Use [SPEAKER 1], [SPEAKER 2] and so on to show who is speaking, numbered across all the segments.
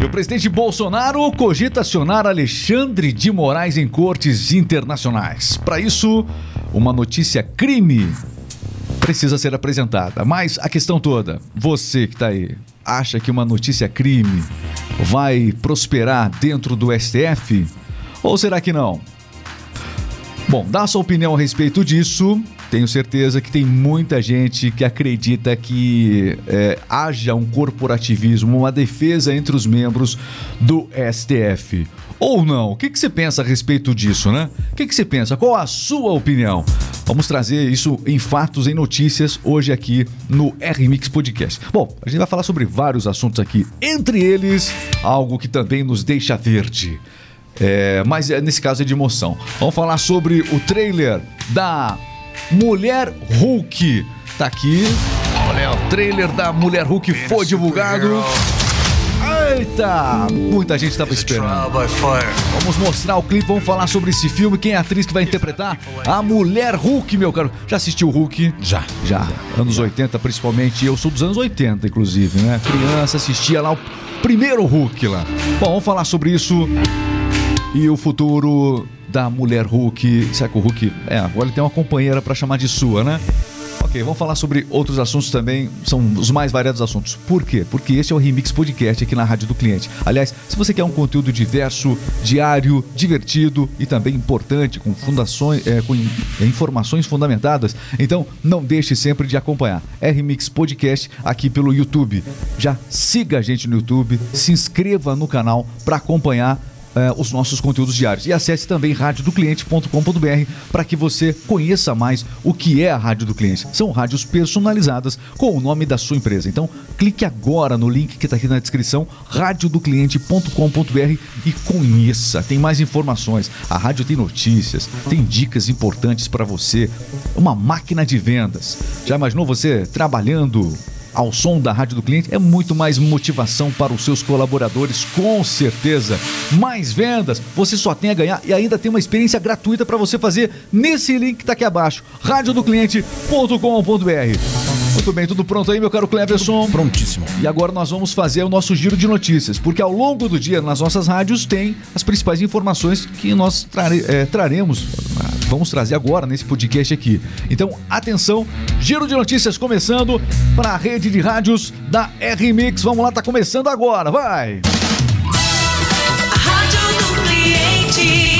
[SPEAKER 1] E o presidente Bolsonaro cogita acionar Alexandre de Moraes em cortes internacionais. Para isso, uma notícia crime precisa ser apresentada. Mas a questão toda, você que está aí, acha que uma notícia crime vai prosperar dentro do STF? Ou será que não? Bom, dá sua opinião a respeito disso. Tenho certeza que tem muita gente que acredita que é, haja um corporativismo, uma defesa entre os membros do STF. Ou não? O que, que você pensa a respeito disso, né? O que, que você pensa? Qual a sua opinião? Vamos trazer isso em fatos, em notícias, hoje aqui no RMix Podcast. Bom, a gente vai falar sobre vários assuntos aqui, entre eles, algo que também nos deixa verde. É, mas é, nesse caso é de emoção. Vamos falar sobre o trailer da Mulher Hulk. Tá aqui. Olha, o trailer da Mulher Hulk foi divulgado. Eita! Muita gente estava esperando. Vamos mostrar o clipe, vamos falar sobre esse filme. Quem é a atriz que vai interpretar? A Mulher Hulk, meu caro. Já assistiu o Hulk?
[SPEAKER 2] Já.
[SPEAKER 1] Já. Anos 80, principalmente. Eu sou dos anos 80, inclusive, né? Criança, assistia lá o primeiro Hulk lá. Bom, vamos falar sobre isso e o futuro da mulher Hulk. Será que o Hulk. É, agora ele tem uma companheira para chamar de sua, né? Ok, vamos falar sobre outros assuntos também, são os mais variados assuntos. Por quê? Porque esse é o Remix Podcast aqui na Rádio do Cliente. Aliás, se você quer um conteúdo diverso, diário, divertido e também importante, com fundações, é, com informações fundamentadas, então não deixe sempre de acompanhar. Remix Podcast aqui pelo YouTube. Já siga a gente no YouTube, se inscreva no canal para acompanhar eh, os nossos conteúdos diários. E acesse também radiodocliente.com.br para que você conheça mais o que é a Rádio do Cliente. São rádios personalizadas com o nome da sua empresa. Então, clique agora no link que está aqui na descrição, radiodocliente.com.br e conheça. Tem mais informações. A rádio tem notícias, tem dicas importantes para você. Uma máquina de vendas. Já imaginou você trabalhando ao som da rádio do cliente é muito mais motivação para os seus colaboradores, com certeza. Mais vendas, você só tem a ganhar e ainda tem uma experiência gratuita para você fazer nesse link que está aqui abaixo, radiodocliente.com.br. Muito bem, tudo pronto aí, meu caro Cleverson?
[SPEAKER 2] Prontíssimo.
[SPEAKER 1] E agora nós vamos fazer o nosso giro de notícias, porque ao longo do dia nas nossas rádios tem as principais informações que nós trare, é, traremos, vamos trazer agora nesse podcast aqui. Então, atenção, giro de notícias começando para a rede de rádios da R-Mix. Vamos lá, tá começando agora, vai!
[SPEAKER 3] Rádio do cliente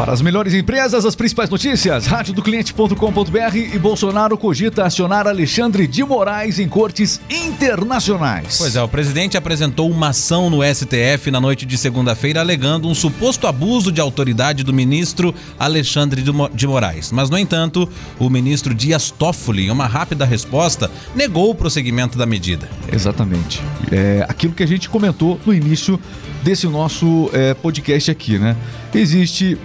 [SPEAKER 1] Para as melhores empresas, as principais notícias, radiodocliente.com.br e Bolsonaro cogita acionar Alexandre de Moraes em cortes internacionais.
[SPEAKER 2] Pois é, o presidente apresentou uma ação no STF na noite de segunda-feira alegando um suposto abuso de autoridade do ministro Alexandre de Mo- de Moraes. Mas, no entanto, o ministro Dias Toffoli, em uma rápida resposta, negou o prosseguimento da medida.
[SPEAKER 1] Exatamente. É aquilo que a gente comentou no início desse nosso é, podcast aqui, né? Existe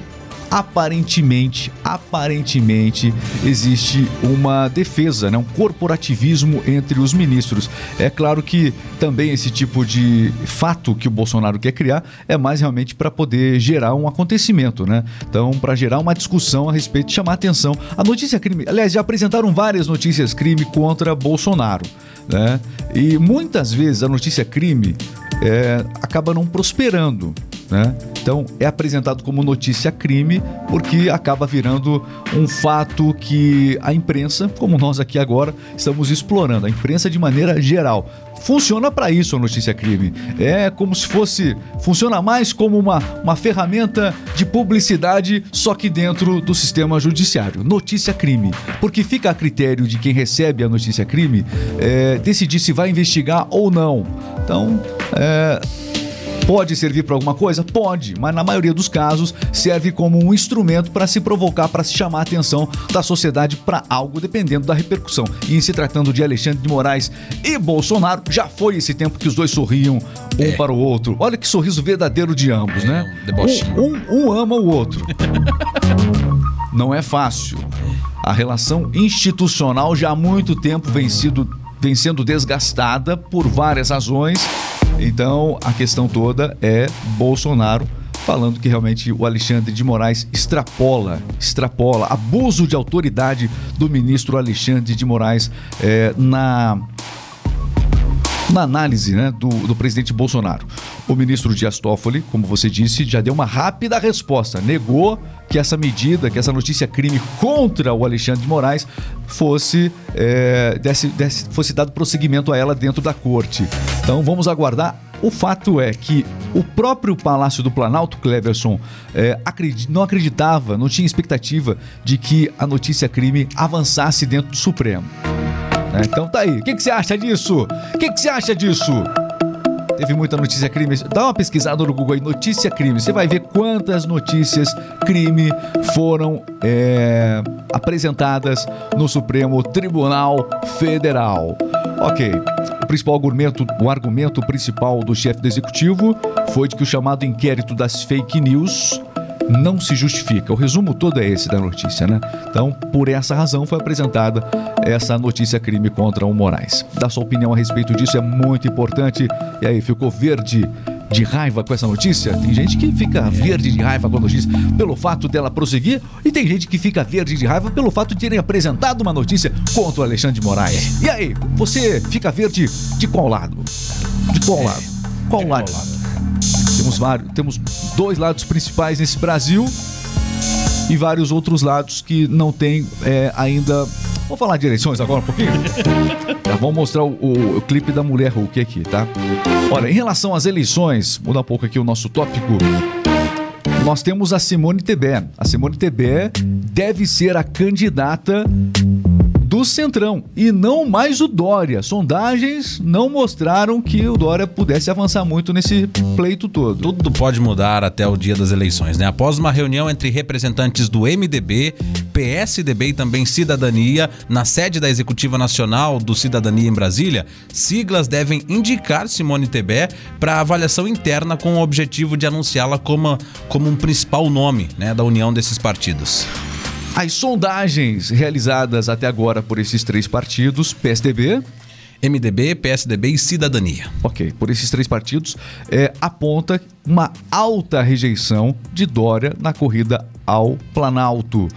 [SPEAKER 1] aparentemente, aparentemente existe uma defesa, né? um corporativismo entre os ministros. É claro que também esse tipo de fato que o Bolsonaro quer criar é mais realmente para poder gerar um acontecimento, né? Então, para gerar uma discussão a respeito, chamar atenção. A notícia crime, aliás, já apresentaram várias notícias crime contra Bolsonaro, né? E muitas vezes a notícia crime é, acaba não prosperando. Né? Então é apresentado como notícia crime porque acaba virando um fato que a imprensa, como nós aqui agora, estamos explorando, a imprensa de maneira geral. Funciona para isso a notícia crime. É como se fosse. Funciona mais como uma, uma ferramenta de publicidade, só que dentro do sistema judiciário. Notícia crime. Porque fica a critério de quem recebe a notícia crime é, decidir se vai investigar ou não. Então, é, Pode servir para alguma coisa? Pode, mas na maioria dos casos serve como um instrumento para se provocar, para se chamar a atenção da sociedade para algo, dependendo da repercussão. E em se tratando de Alexandre de Moraes e Bolsonaro, já foi esse tempo que os dois sorriam um para o outro. Olha que sorriso verdadeiro de ambos,
[SPEAKER 2] É,
[SPEAKER 1] né?
[SPEAKER 2] um.
[SPEAKER 1] Um, um, um ama o outro. Não é fácil. A relação institucional já há muito tempo vem, sido, vem sendo desgastada por várias razões. Então, a questão toda é Bolsonaro falando que realmente o Alexandre de Moraes extrapola, extrapola abuso de autoridade do ministro Alexandre de Moraes é, na na análise né, do, do presidente Bolsonaro. O ministro Dias Toffoli, como você disse, já deu uma rápida resposta. Negou que essa medida, que essa notícia crime contra o Alexandre de Moraes fosse, é, desse, desse, fosse dado prosseguimento a ela dentro da corte. Então vamos aguardar. O fato é que o próprio Palácio do Planalto, Cleverson, é, acredit, não acreditava, não tinha expectativa de que a notícia crime avançasse dentro do Supremo. É, então tá aí. O que, que você acha disso? O que, que você acha disso? Teve muita notícia crime. Dá uma pesquisada no Google aí, notícia crime. Você vai ver quantas notícias crime foram é, apresentadas no Supremo Tribunal Federal. Ok. O principal argumento, o argumento principal do chefe do executivo foi de que o chamado inquérito das fake news não se justifica. O resumo todo é esse da notícia, né? Então, por essa razão foi apresentada essa notícia crime contra o Moraes. Dá sua opinião a respeito disso é muito importante. E aí, ficou verde de raiva com essa notícia? Tem gente que fica verde de raiva com a notícia pelo fato dela prosseguir e tem gente que fica verde de raiva pelo fato de terem apresentado uma notícia contra o Alexandre de Moraes. E aí, você fica verde de qual lado? De qual lado? Qual lado? Temos vários, temos dois lados principais nesse Brasil e vários outros lados que não tem é, ainda. Vamos falar de eleições agora um pouquinho? tá, vamos mostrar o, o, o, clipe da mulher Hulk aqui, tá? Olha, em relação às eleições, mudar um pouco aqui o nosso tópico. Nós temos a Simone Tebet. A Simone Tebet deve ser a candidata do Centrão e não mais o Dória. Sondagens não mostraram que o Dória pudesse avançar muito nesse pleito todo.
[SPEAKER 2] Tudo pode mudar até o dia das eleições, né? Após uma reunião entre representantes do MDB, PSDB e também Cidadania na sede da Executiva Nacional do Cidadania em Brasília, siglas devem indicar Simone Tebet para avaliação interna com o objetivo de anunciá-la como, como um principal nome né, da união desses partidos.
[SPEAKER 1] As sondagens realizadas até agora por esses três partidos, PSDB,
[SPEAKER 2] MDB, PSDB e Cidadania.
[SPEAKER 1] Ok, por esses três partidos, é, aponta uma alta rejeição de Dória na corrida ao Planalto.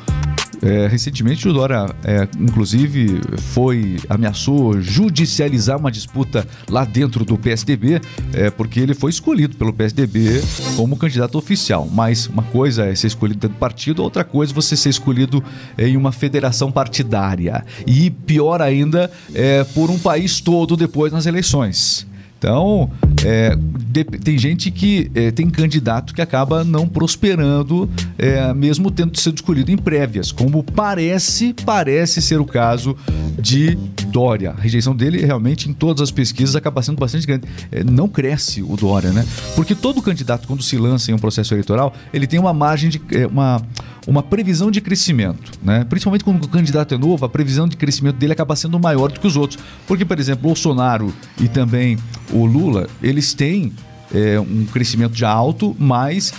[SPEAKER 1] É, recentemente o Dória, é, inclusive, foi ameaçou judicializar uma disputa lá dentro do PSDB, é, porque ele foi escolhido pelo PSDB como candidato oficial. Mas uma coisa é ser escolhido dentro do partido, outra coisa é você ser escolhido em uma federação partidária. E pior ainda, é, por um país todo depois nas eleições. Então, é, de, tem gente que é, tem candidato que acaba não prosperando, é, mesmo tendo sido escolhido em prévias, como parece, parece ser o caso de Dória. A rejeição dele realmente em todas as pesquisas acaba sendo bastante grande. É, não cresce o Dória, né? Porque todo candidato, quando se lança em um processo eleitoral, ele tem uma margem de. É, uma, uma previsão de crescimento, né? Principalmente quando o candidato é novo, a previsão de crescimento dele acaba sendo maior do que os outros. Porque, por exemplo, Bolsonaro e também o Lula, eles têm é, um crescimento já alto, mas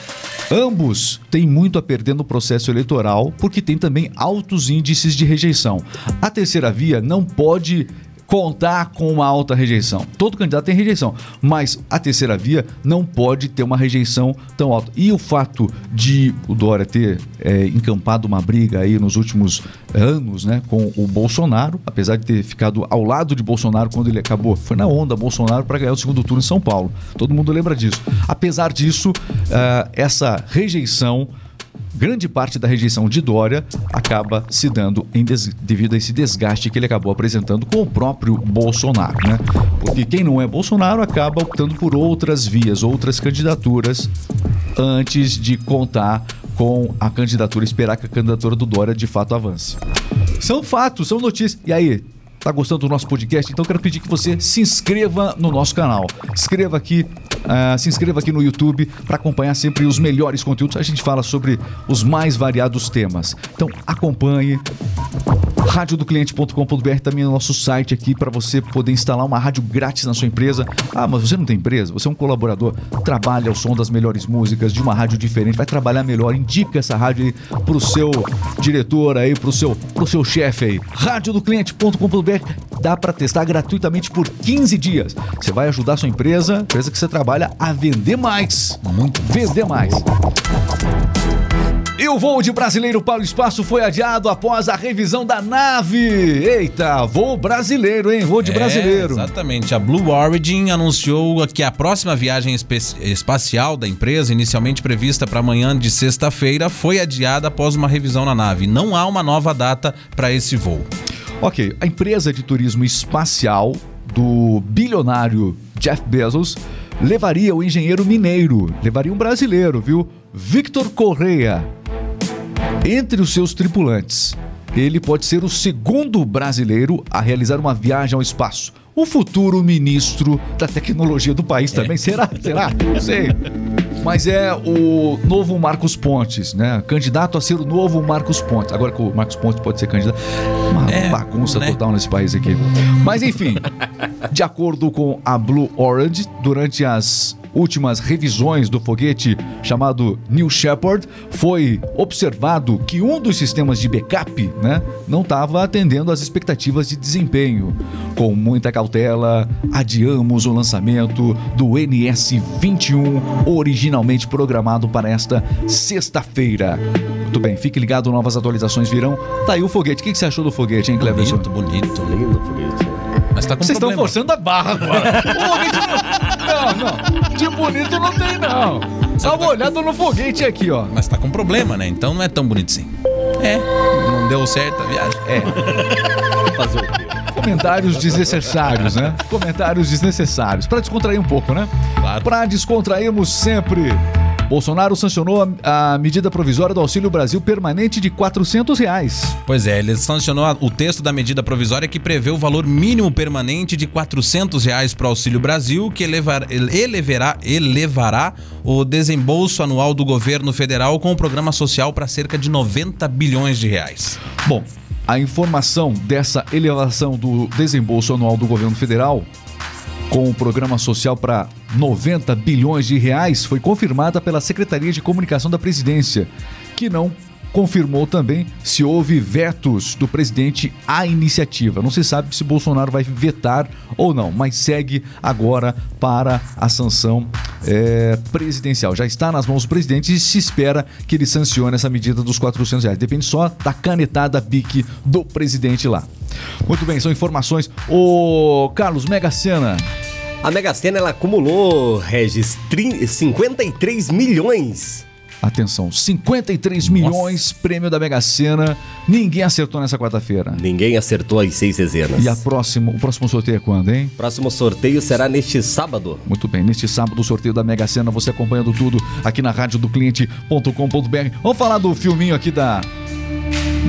[SPEAKER 1] ambos têm muito a perder no processo eleitoral, porque tem também altos índices de rejeição. A terceira via não pode contar com uma alta rejeição. Todo candidato tem rejeição, mas a terceira via não pode ter uma rejeição tão alta. E o fato de o Dória ter é, encampado uma briga aí nos últimos anos, né, com o Bolsonaro, apesar de ter ficado ao lado de Bolsonaro quando ele acabou, foi na onda Bolsonaro para ganhar o segundo turno em São Paulo. Todo mundo lembra disso. Apesar disso, uh, essa rejeição grande parte da rejeição de Dória acaba se dando devido a esse desgaste que ele acabou apresentando com o próprio Bolsonaro, né? Porque quem não é Bolsonaro acaba optando por outras vias, outras candidaturas antes de contar com a candidatura, esperar que a candidatura do Dória de fato avance. São fatos, são notícias. E aí, Tá gostando do nosso podcast? Então quero pedir que você se inscreva no nosso canal. Escreva aqui, uh, se inscreva aqui no YouTube para acompanhar sempre os melhores conteúdos. A gente fala sobre os mais variados temas. Então acompanhe, radiodocliente.com.br também é o nosso site aqui para você poder instalar uma rádio grátis na sua empresa. Ah, mas você não tem empresa? Você é um colaborador, trabalha ao som das melhores músicas de uma rádio diferente, vai trabalhar melhor, indica essa rádio aí pro seu diretor aí, pro seu, pro seu chefe aí. radiodocliente.com.br dá para testar gratuitamente por 15 dias. Você vai ajudar a sua empresa, empresa que você trabalha a vender mais. Muito vender mais. E o voo de brasileiro para o espaço foi adiado após a revisão da nave. Eita, voo brasileiro, hein? Voo de
[SPEAKER 2] É,
[SPEAKER 1] brasileiro.
[SPEAKER 2] exatamente. A Blue Origin anunciou que a próxima viagem espacial da empresa, inicialmente prevista para amanhã de sexta-feira, foi adiada após uma revisão na nave. Não há uma nova data para esse voo.
[SPEAKER 1] Ok, a empresa de turismo espacial do bilionário Jeff Bezos levaria o engenheiro mineiro, levaria um brasileiro, viu? Victor Correia, entre os seus tripulantes. Ele pode ser o segundo brasileiro a realizar uma viagem ao espaço. O futuro ministro da tecnologia do país também. Será? Será? Não sei. Mas é o novo Marcos Pontes, né? Candidato a ser o novo Marcos Pontes. Agora que o Marcos Pontes pode ser candidato. Uma
[SPEAKER 2] É,
[SPEAKER 1] bagunça
[SPEAKER 2] né?
[SPEAKER 1] total nesse país aqui. Mas enfim, de acordo com a Blue Orange, durante as últimas revisões do foguete chamado New Shepard, foi observado que um dos sistemas de backup né, não estava atendendo às expectativas de desempenho. Com muita cautela, adiamos o lançamento do NS-21, originalmente programado para esta sexta-feira. Muito bem, fique ligado, novas atualizações virão. Tá aí o foguete. O que que você achou do foguete, hein, Cleverson?
[SPEAKER 2] Bonito, bonito.
[SPEAKER 4] Lindo foguete.
[SPEAKER 2] Mas tá com
[SPEAKER 1] Vocês estão forçando a barra agora. O foguete não... não, não. De bonito não tem, não. Dá uma olhada no foguete aqui, ó.
[SPEAKER 2] Mas tá com problema, né? Então não é tão bonito assim. É, não deu certo a viagem.
[SPEAKER 1] É.
[SPEAKER 4] Fazer o quê?
[SPEAKER 1] Comentários desnecessários, né? Comentários desnecessários. Pra descontrair um pouco, né?
[SPEAKER 2] Claro.
[SPEAKER 1] Pra descontrairmos sempre. Bolsonaro sancionou a, a medida provisória do Auxílio Brasil permanente de 400 reais.
[SPEAKER 2] Pois é, ele sancionou a- o texto da medida provisória que prevê o valor mínimo permanente de 400 reais para o Auxílio Brasil, que elevar, ele- elevará, elevará o desembolso anual do governo federal com o programa social para cerca de 90 bilhões de reais.
[SPEAKER 1] Bom, a informação dessa elevação do desembolso anual do governo federal com o programa social para 90 bilhões de reais foi confirmada pela Secretaria de Comunicação da Presidência, que não confirmou também se houve vetos do presidente à iniciativa. Não se sabe se Bolsonaro vai vetar ou não, mas segue agora para a sanção é, presidencial. Já está nas mãos do presidente e se espera que ele sancione essa medida dos 400 reais. Depende só da canetada bique do presidente lá. Muito bem, são informações. Ô Carlos, Mega Sena.
[SPEAKER 4] A Mega Sena ela acumulou, Regis, tri- 53 milhões.
[SPEAKER 1] Atenção, 53 milhões prêmio da Mega Sena. Ninguém acertou nessa quarta-feira.
[SPEAKER 4] Ninguém acertou as seis dezenas.
[SPEAKER 1] E a próxima, o próximo sorteio é quando, hein?
[SPEAKER 4] Próximo sorteio será neste sábado.
[SPEAKER 1] Muito bem, neste sábado o sorteio da Mega Sena, você acompanhando tudo aqui na rádio do cliente.com.br. Vamos falar do filminho aqui da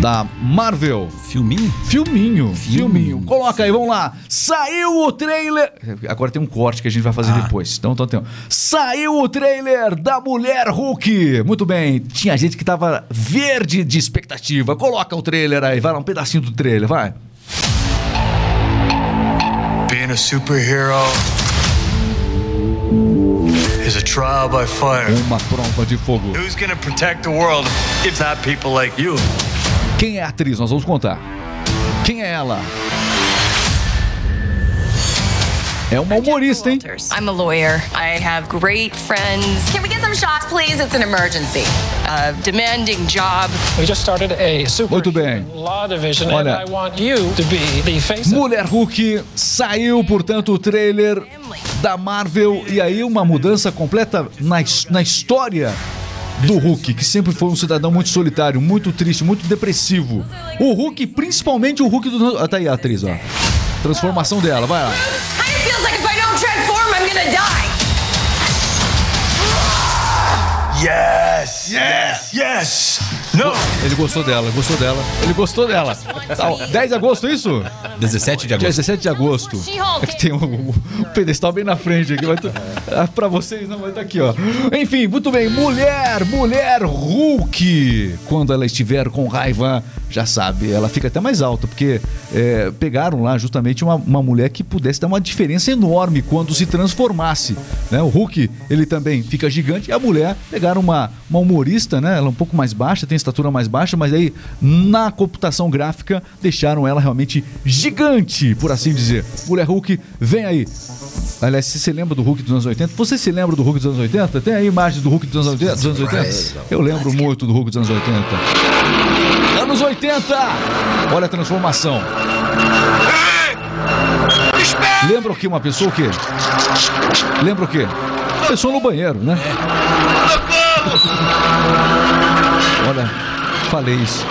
[SPEAKER 1] da Marvel.
[SPEAKER 2] Filminho?
[SPEAKER 1] Filminho, filminho. Coloca aí, vamos lá. Saiu o trailer. Agora tem um corte que a gente vai fazer depois. Então, então tem. Saiu o trailer da Mulher Hulk. Muito bem. Tinha gente que tava verde de expectativa. Coloca o trailer aí, vai lá, um pedacinho do trailer, vai.
[SPEAKER 5] Being a superhero is a trial by fire.
[SPEAKER 1] Uma prova de fogo.
[SPEAKER 5] Who's gonna protect the world if not people like you?
[SPEAKER 1] Quem é a atriz? Nós vamos contar. Quem é ela? É uma humorista, hein?
[SPEAKER 6] I'm a lawyer. I have great friends. Can we get some shots, please? It's an emergency. A demanding job.
[SPEAKER 7] We just started a super
[SPEAKER 1] Muito bem.
[SPEAKER 7] law division,
[SPEAKER 1] Olha.
[SPEAKER 7] and I want you to be the face of
[SPEAKER 1] Mulher Hulk saiu, portanto, o trailer da Marvel e aí uma mudança completa na, na história do Hulk, que sempre foi um cidadão muito solitário, muito triste, muito depressivo. O Hulk, principalmente o Hulk do. Ah, Tá aí a atriz, ó. Transformação dela, vai lá.
[SPEAKER 6] Kind of feels like if I don't transform, I'm gonna die.
[SPEAKER 5] Yes! Yes! Yes! No.
[SPEAKER 1] Ele gostou dela, gostou dela. Ele gostou dela. Tá, ó, 10 de agosto, isso?
[SPEAKER 2] 17 de
[SPEAKER 1] Dia
[SPEAKER 2] agosto.
[SPEAKER 1] 17 de agosto. É que tem um, um pedestal bem na frente aqui. Mas tu, ah, pra vocês não, vai estar aqui, ó. Enfim, muito bem. Mulher, mulher Hulk. Quando ela estiver com raiva, já sabe, ela fica até mais alta, porque é, pegaram lá justamente uma, uma mulher que pudesse dar uma diferença enorme quando se transformasse. Né? O Hulk, ele também fica gigante. E a mulher, pegaram uma, uma humorista, né? Ela é um pouco mais baixa, tem estatura mais baixa, mas aí na computação gráfica deixaram ela realmente gigante, por assim dizer. Mulher Hulk, vem aí. Aliás, se você lembra do Hulk dos anos 80, você se lembra do Hulk dos anos 80? Tem aí imagens do Hulk dos anos 80? Dos anos 80? Eu lembro muito do Hulk dos anos 80. Anos 80! Olha a transformação. Lembra o que? Uma pessoa o quê? Lembra o quê? Uma pessoa no banheiro, né? Olha, falei isso.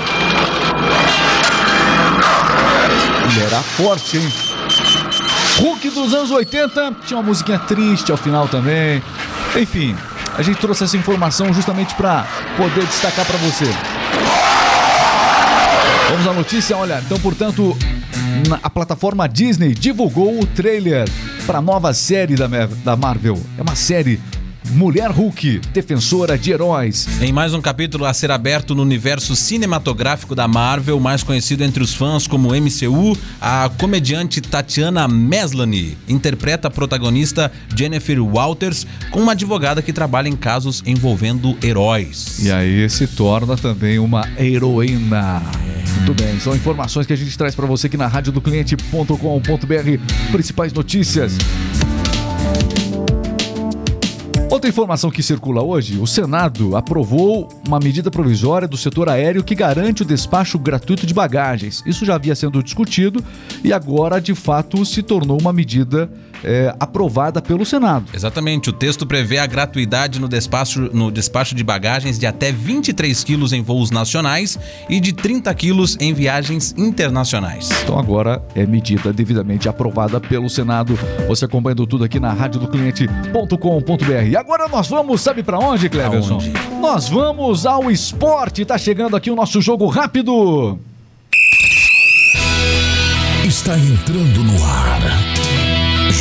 [SPEAKER 1] Ele era forte, hein? Hulk dos anos 80 tinha uma musiquinha triste ao final também. Enfim, a gente trouxe essa informação justamente para poder destacar para você. Vamos à notícia, olha, então, portanto, a plataforma Disney divulgou o trailer para a nova série da Marvel. É uma série Mulher Hulk, defensora de heróis.
[SPEAKER 2] Em mais um capítulo a ser aberto no universo cinematográfico da Marvel, mais conhecido entre os fãs como MCU, a comediante Tatiana Maslany interpreta a protagonista Jennifer Walters com uma advogada que trabalha em casos envolvendo heróis.
[SPEAKER 1] E aí se torna também uma heroína. Muito bem, são informações que a gente traz para você aqui na radiodocliente.com.br. Principais notícias. Outra informação que circula hoje: o Senado aprovou uma medida provisória do setor aéreo que garante o despacho gratuito de bagagens. Isso já havia sendo discutido e agora, de fato, se tornou uma medida é, aprovada pelo Senado.
[SPEAKER 2] Exatamente, o texto prevê a gratuidade no despacho, no despacho de bagagens de até 23 quilos em voos nacionais e de 30 quilos em viagens internacionais.
[SPEAKER 1] Então agora é medida devidamente aprovada pelo Senado. Você acompanhando tudo aqui na radiodocliente.com.br. E agora nós vamos, sabe pra onde, Cleverson?
[SPEAKER 2] Aonde?
[SPEAKER 1] Nós vamos ao esporte. Tá chegando aqui o nosso jogo rápido.
[SPEAKER 8] Está entrando no ar.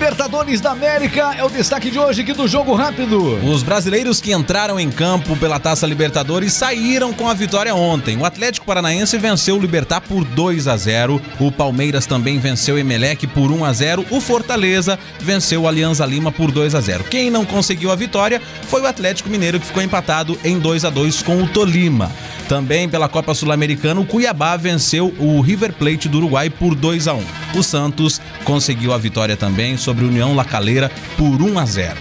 [SPEAKER 1] Libertadores da América é o destaque de hoje aqui do jogo rápido.
[SPEAKER 2] Os brasileiros que entraram em campo pela Taça Libertadores saíram com a vitória ontem. O Atlético Paranaense venceu o Libertar por 2 a 0. O Palmeiras também venceu o Emelec por 1 a 0. O Fortaleza venceu o Alianza Lima por 2 a 0. Quem não conseguiu a vitória foi o Atlético Mineiro que ficou empatado em 2 a 2 com o Tolima. Também pela Copa Sul-Americana, o Cuiabá venceu o River Plate do Uruguai por 2 a 1. O Santos conseguiu a vitória também sobre o União La Calera por 1 a 0.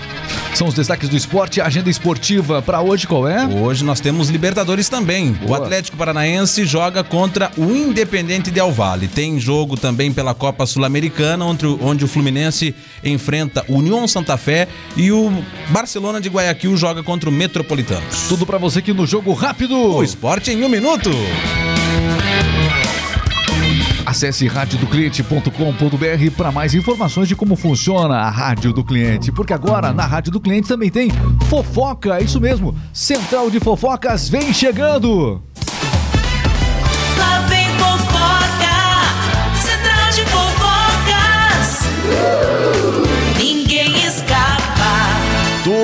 [SPEAKER 1] São os destaques do esporte. A agenda esportiva pra hoje qual é?
[SPEAKER 2] Hoje nós temos Libertadores também. O
[SPEAKER 1] Boa.
[SPEAKER 2] Atlético Paranaense joga contra o Independente Del Valle. Tem jogo também pela Copa Sul-Americana, onde, o- onde o Fluminense enfrenta o União Santa Fé e o Barcelona de Guayaquil joga contra o Metropolitanos.
[SPEAKER 1] Tudo pra você aqui no jogo rápido.
[SPEAKER 2] O esporte em um minuto.
[SPEAKER 1] Acesse radiodocliente.com.br para mais informações de como funciona a Rádio do Cliente. Porque agora na Rádio do Cliente também tem fofoca, é isso mesmo. Central de Fofocas vem chegando.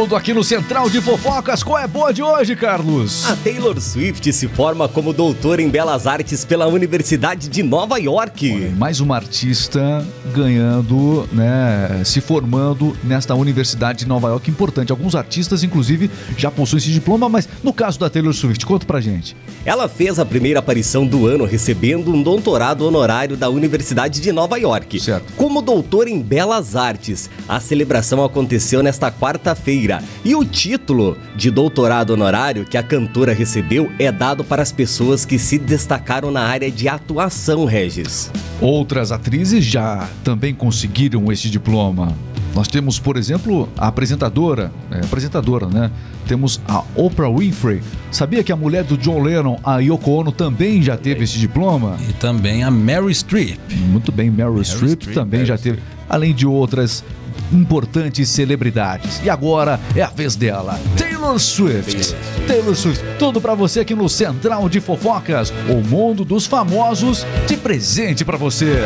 [SPEAKER 1] Tudo aqui no Central de Fofocas. Qual é boa de hoje, Carlos?
[SPEAKER 4] A Taylor Swift se forma como doutora em Belas Artes pela Universidade de Nova York.
[SPEAKER 1] Mais uma artista ganhando, né, se formando nesta Universidade de Nova York, importante. Alguns artistas, inclusive, já possuem esse diploma, mas no caso da Taylor Swift, conta pra gente.
[SPEAKER 4] Ela fez a primeira aparição do ano recebendo um doutorado honorário da Universidade de Nova York.
[SPEAKER 1] Certo.
[SPEAKER 4] Como doutora em Belas Artes, a celebração aconteceu nesta quarta-feira. E o título de doutorado honorário que a cantora recebeu é dado para as pessoas que se destacaram na área de atuação, Regis.
[SPEAKER 1] Outras atrizes já também conseguiram esse diploma. Nós temos, por exemplo, a apresentadora, é, apresentadora, né? Temos a Oprah Winfrey. Sabia que a mulher do John Lennon, a Yoko Ono, também já teve esse diploma?
[SPEAKER 2] E também a Mary Streep.
[SPEAKER 1] Muito bem, Meryl, Streep,
[SPEAKER 2] Streep,
[SPEAKER 1] também
[SPEAKER 2] Meryl
[SPEAKER 1] já teve, além de outras importantes celebridades. E agora é a vez dela, Taylor Swift. Taylor Swift, tudo pra você aqui no Central de Fofocas, o mundo dos famosos de presente pra você.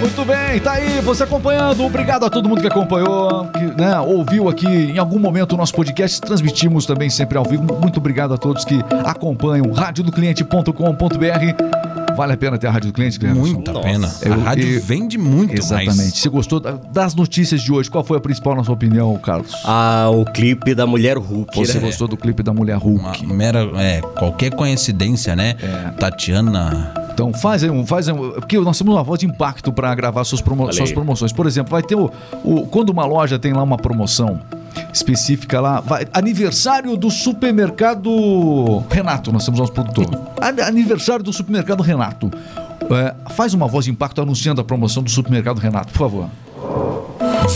[SPEAKER 1] Muito bem, tá aí, você acompanhando. Obrigado a todo mundo que acompanhou, que né, ouviu aqui em algum momento o nosso podcast. Transmitimos também sempre ao vivo. Muito obrigado a todos que acompanham radiodocliente.com.br. Vale a pena ter a Rádio do Cliente, Clemerson?
[SPEAKER 2] Muita
[SPEAKER 4] Nossa.
[SPEAKER 2] pena.
[SPEAKER 1] Eu-
[SPEAKER 2] a rádio
[SPEAKER 1] eu-
[SPEAKER 2] vende muito
[SPEAKER 1] Exatamente.
[SPEAKER 2] mais.
[SPEAKER 1] Você gostou da- das notícias de hoje? Qual foi a principal, na sua opinião, Carlos?
[SPEAKER 4] Ah, o clipe da Mulher Hulk.
[SPEAKER 1] Você
[SPEAKER 4] né?
[SPEAKER 1] gostou do clipe da Mulher
[SPEAKER 2] Uma
[SPEAKER 1] Hulk?
[SPEAKER 2] mera, é, qualquer coincidência, né?
[SPEAKER 1] É.
[SPEAKER 2] Tatiana.
[SPEAKER 1] Então faz aí um, faz um, porque nós temos uma voz de impacto para gravar suas, promo- suas promoções. Por exemplo, vai ter o, o- quando uma loja tem lá uma promoção específica lá, vai, aniversário do supermercado Renato, nós temos nosso produtor. An- aniversário do supermercado Renato. É, faz uma voz de impacto anunciando a promoção do supermercado Renato, por favor.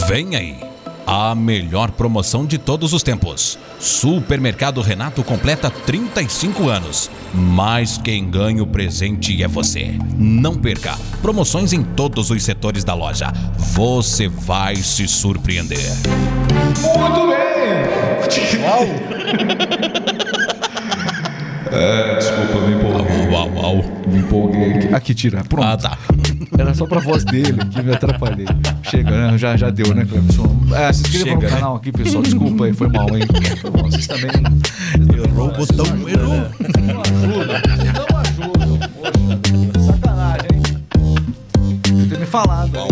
[SPEAKER 2] Vem aí. A melhor promoção de todos os tempos. Supermercado Renato completa 35 anos. Mas quem ganha o presente é você. Não perca. Promoções em todos os setores da loja. Você vai se surpreender.
[SPEAKER 1] Muito bem! é, desculpa, me empolguei.
[SPEAKER 2] Uau, uau.
[SPEAKER 1] Me empolguei aqui. Aqui, tira. Pronto.
[SPEAKER 2] Ah, tá.
[SPEAKER 1] Era só pra voz dele que me atrapalhei. Chega, né? Já, já deu, né, Clemson? É, se inscreva
[SPEAKER 2] Chega,
[SPEAKER 1] no
[SPEAKER 2] né?
[SPEAKER 1] canal aqui, pessoal. Desculpa aí, foi mal, hein? Foi mal. Vocês também.
[SPEAKER 2] Errou o botão, errou.
[SPEAKER 1] Não ajuda. Não ajuda. Poxa, sacanagem, hein? Podia ter me falado. hein?